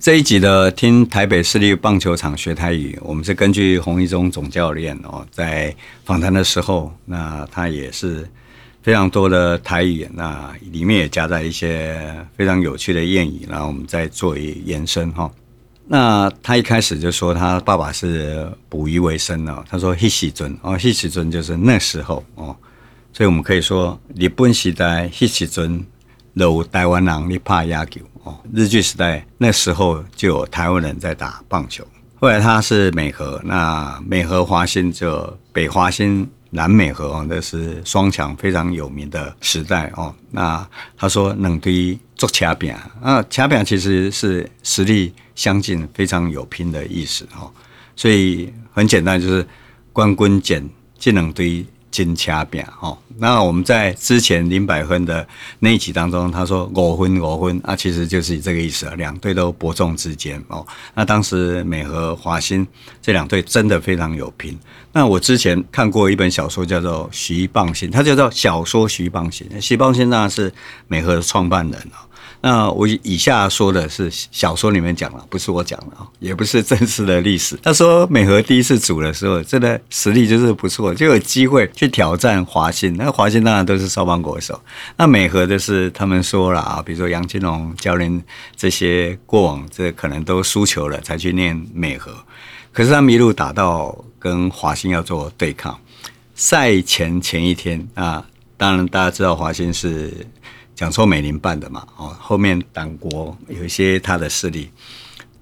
这一集的听台北市立棒球场学台语，我们是根据洪一中总教练哦，在访谈的时候，那他也是非常多的台语，那里面也夹杂一些非常有趣的谚语，然后我们再做一延伸哈。那他一开始就说他爸爸是捕鱼为生哦，他说迄时阵哦，迄时阵就是那时候哦，所以我们可以说日本时代迄时阵有台湾人咧拍野球哦。日据时代那时候就有台湾人在打棒球，后来他是美和，那美和华兴就北华兴南美和哦，那是双强非常有名的时代哦。那他说两队做掐饼啊，掐饼其实是实力相近、非常有拼的意思哦。所以很简单，就是冠军简这两队。金掐饼哦，那我们在之前林百分的那一集当中，他说五分五分啊，其实就是这个意思啊，两队都伯仲之间哦。那当时美和华兴这两队真的非常有拼。那我之前看过一本小说叫做《徐棒新》，它叫做小说《徐棒新》，徐棒新当然是美和的创办人哦。那我以下说的是小说里面讲了，不是我讲的啊，也不是真实的历史。他说美和第一次组的时候，真的实力就是不错，就有机会去挑战华兴。那华兴当然都是少棒国手，那美和的是他们说了啊，比如说杨金龙教练这些过往这可能都输球了，才去念美和。可是他们一路打到跟华兴要做对抗，赛前前一天啊，当然大家知道华兴是。讲说美林办的嘛，哦，后面党国有一些他的势力。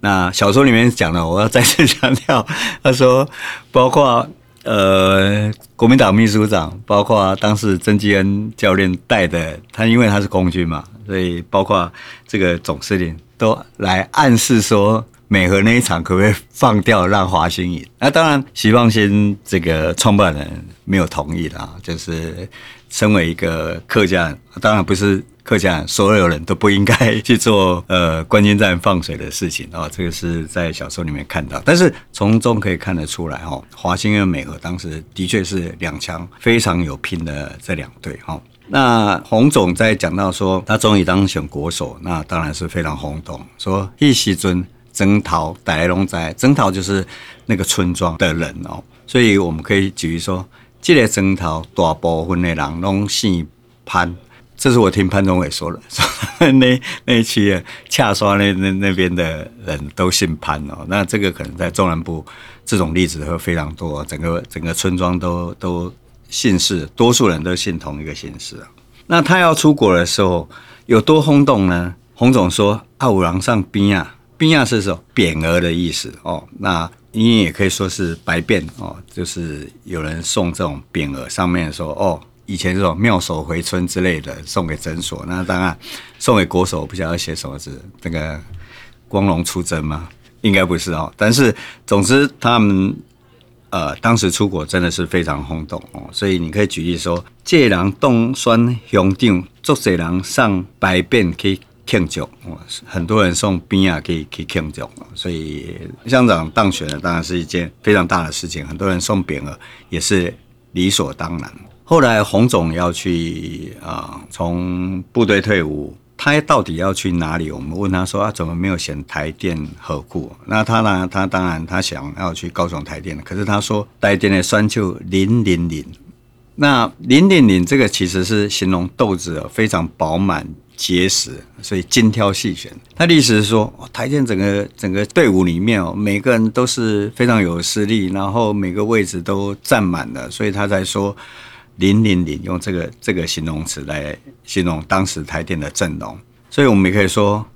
那小说里面讲了，我要再次强调，他说，包括呃国民党秘书长，包括当时曾纪恩教练带的，他因为他是空军嘛，所以包括这个总司令都来暗示说，美和那一场可不可以放掉，让华兴赢？那当然，徐棒新这个创办人没有同意的，就是。身为一个客家人，当然不是客家人，所有人都不应该去做呃关军战放水的事情啊、哦。这个是在小说里面看到，但是从中可以看得出来哈，华兴跟美和当时的确是两强非常有拼的这两队哈。那洪总在讲到说他终于当选国手，那当然是非常轰动，说一席尊征讨逮龙仔，征讨就是那个村庄的人哦，所以我们可以举例说。这个征讨大部分的人拢姓潘，这是我听潘宗伟说的。说那那一期恰刷那那那边的人都姓潘哦。那这个可能在中南部这种例子会非常多，整个整个村庄都都姓氏，多数人都姓同一个姓氏。那他要出国的时候有多轰动呢？洪总说：“啊，五郎上兵啊，边啊是说匾额的意思哦。”那你也可以说是白便哦，就是有人送这种匾额，上面说哦，以前这种妙手回春之类的送给诊所，那当然送给国手，不晓得写什么字，那个光荣出征吗？应该不是哦。但是总之他们呃当时出国真的是非常轰动哦，所以你可以举例说，借狼冻酸熊定，做贼狼上白便可以。庆祝，很多人送冰啊，可以可以庆祝，所以乡长当选了，当然是一件非常大的事情。很多人送匾额也是理所当然。后来洪总要去啊，从部队退伍，他到底要去哪里？我们问他说啊，怎么没有选台电河库？那他呢？他当然他想要去高雄台电，可是他说台电的选手零零零，那零零零这个其实是形容豆子非常饱满。结实，所以精挑细选。他的意思是说，台电整个整个队伍里面哦，每个人都是非常有实力，然后每个位置都占满了，所以他才说“零零零”用这个这个形容词来形容当时台电的阵容。所以我们也可以说，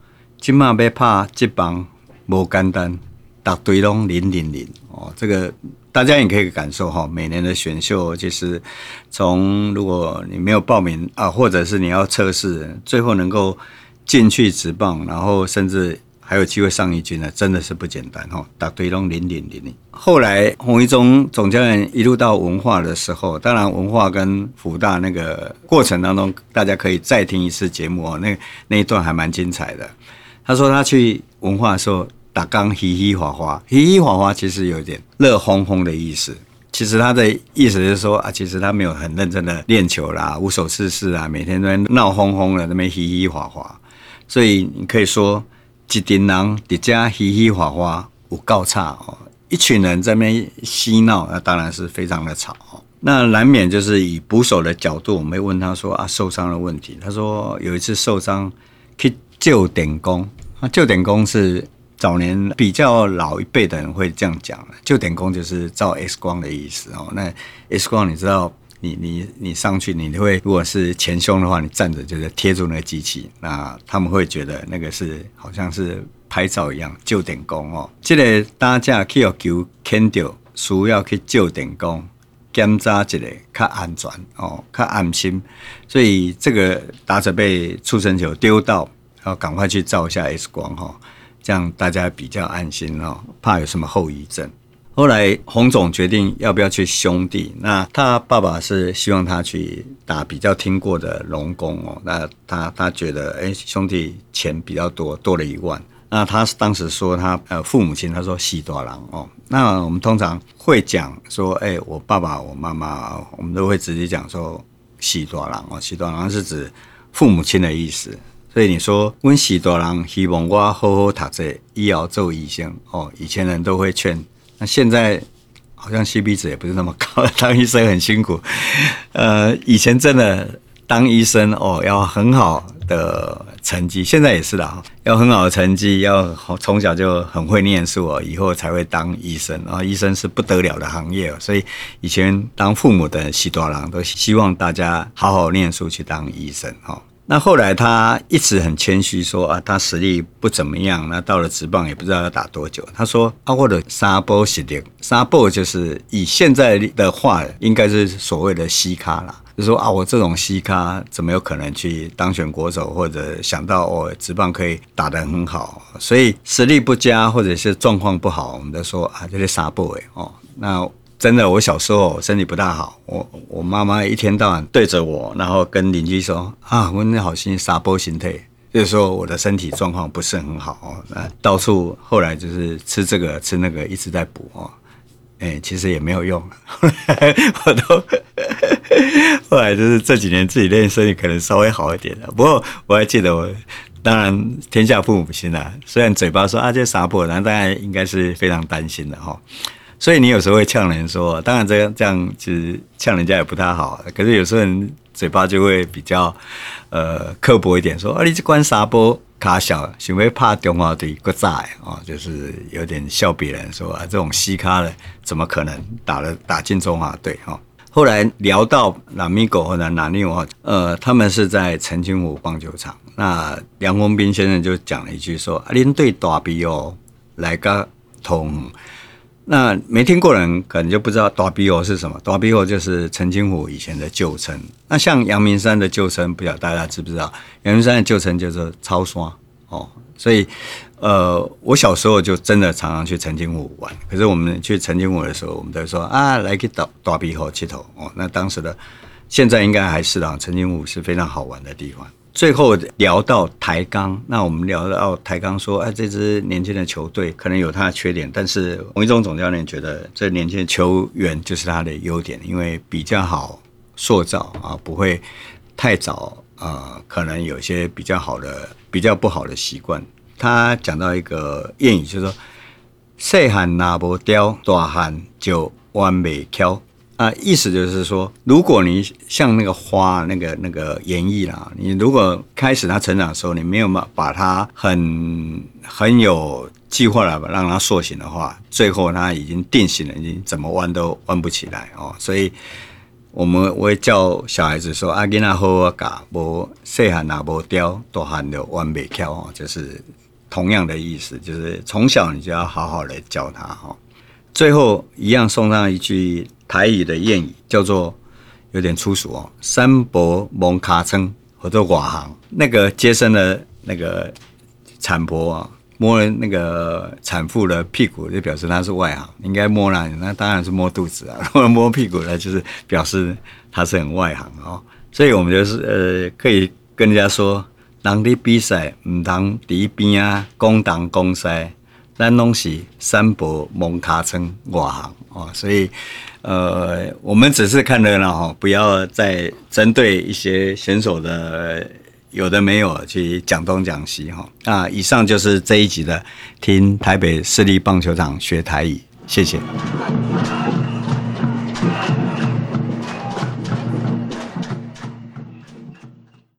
今嘛要拍这棒无简单，大队拢零零零哦，这个。大家也可以感受哈，每年的选秀其实从如果你没有报名啊，或者是你要测试，最后能够进去直棒，然后甚至还有机会上一军呢，真的是不简单哈。打对拢零点零零。后来洪一中总教练一路到文化的时候，当然文化跟福大那个过程当中，大家可以再听一次节目哦，那那一段还蛮精彩的。他说他去文化的时候。打刚嘻嘻哈哈，嘻嘻哈哈其实有点热烘烘的意思。其实他的意思是说啊，其实他没有很认真的练球啦，无所事事啊，每天都在闹哄哄的，那边嘻嘻哈哈。所以你可以说，一群人在家嘻嘻哈哈，有够差哦。一群人在那边嬉闹，那当然是非常的吵。那难免就是以捕手的角度，我们会问他说啊，受伤的问题。他说有一次受伤去救点工，那救点工是。早年比较老一辈的人会这样讲，救点工就是照 X 光的意思哦。那 X 光你知道，你你你上去，你会如果是前胸的话，你站着就是贴住那个机器，那他们会觉得那个是好像是拍照一样。救点工哦，这个打者去要求牵掉，需要去救点工检查一个较安全哦，较安心。所以这个打者被触身球丢到，要赶快去照一下 X 光哈。这样大家比较安心哦，怕有什么后遗症。后来洪总决定要不要去兄弟，那他爸爸是希望他去打比较听过的龙工哦。那他他觉得，哎，兄弟钱比较多，多了一万。那他当时说他呃父母亲，他说喜多郎哦。那我们通常会讲说，哎，我爸爸我妈妈，我们都会直接讲说喜多郎哦，喜多郎是指父母亲的意思。所以你说，温喜多郎希望我好好读书，以后做医生哦。以前人都会劝，那现在好像 CP 值也不是那么高，当医生很辛苦。呃，以前真的当医生哦，要很好的成绩，现在也是啦，要很好的成绩，要从小就很会念书哦，以后才会当医生。啊医生是不得了的行业哦，所以以前当父母的喜多郎都希望大家好好念书去当医生哈。那后来他一直很谦虚说啊，他实力不怎么样。那到了职棒也不知道要打多久。他说啊，我的三波实力，三波就是以现在的话，应该是所谓的西咖啦。就说啊，我这种西咖怎么有可能去当选国手，或者想到我职棒可以打得很好？所以实力不佳或者是状况不好，我们都说啊，这是三波哎哦，那。真的，我小时候身体不大好，我我妈妈一天到晚对着我，然后跟邻居说啊，我那好心撒波心态，就是说我的身体状况不是很好哦，到处后来就是吃这个吃那个一直在补哦，哎，其实也没有用，后 来我都后来就是这几年自己练身体可能稍微好一点了，不过我还记得我，当然天下父母心啊，虽然嘴巴说啊这沙波，然后大家应该是非常担心的哈。所以你有时候会呛人说，当然这样这样其实呛人家也不太好。可是有时候人嘴巴就会比较呃刻薄一点，说啊你这关沙波卡小，想要怕中华队国在啊，就是有点笑别人说啊这种西咖的怎么可能打了打进中华队哈。后来聊到拉米狗和南南尼呃，他们是在澄清湖棒球场。那梁丰斌先生就讲了一句说，啊您对大比哦来个同。那没听过人可能就不知道大鼻猴是什么。大鼻猴就是澄清湖以前的旧称。那像阳明山的旧称，不晓得大家知不知道？阳明山的旧称叫做草山哦。所以，呃，我小时候就真的常常去澄清湖玩。可是我们去澄清湖的时候，我们都说啊，来去大大鼻猴七头哦。那当时的，现在应该还是啊，澄清湖是非常好玩的地方。最后聊到台钢，那我们聊到台钢说，哎，这支年轻的球队可能有它的缺点，但是洪一中总教练觉得这年轻的球员就是他的优点，因为比较好塑造啊，不会太早啊，可能有些比较好的、比较不好的习惯。他讲到一个谚语，就是说，细汉拿不雕，大汉就弯没挑。啊，意思就是说，如果你像那个花，那个那个园艺啦，你如果开始它成长的时候，你没有把把它很很有计划了，让它塑形的话，最后它已经定型了，已经怎么弯都弯不起来哦。所以，我们我会教小孩子说：“阿囡仔好好教，无细汉拿无雕，大汉就弯袂翘哦。”就是同样的意思，就是从小你就要好好的教他哈。最后一样送上一句。台语的谚语叫做有点粗俗哦，三伯蒙卡称或者瓦行，那个接生的那个产婆啊，摸了那个产妇的屁股，就表示她是外行，应该摸哪里？那当然是摸肚子啊。如果摸屁股呢，就是表示她是很外行哦。所以我们就是呃，可以跟人家说，人的比赛唔当第一边啊，公当公赛，咱拢是三伯蒙卡称瓦行哦，所以。呃，我们只是看热闹哈，不要再针对一些选手的有的没有去讲东讲西哈。那以上就是这一集的听台北市立棒球场学台语，谢谢。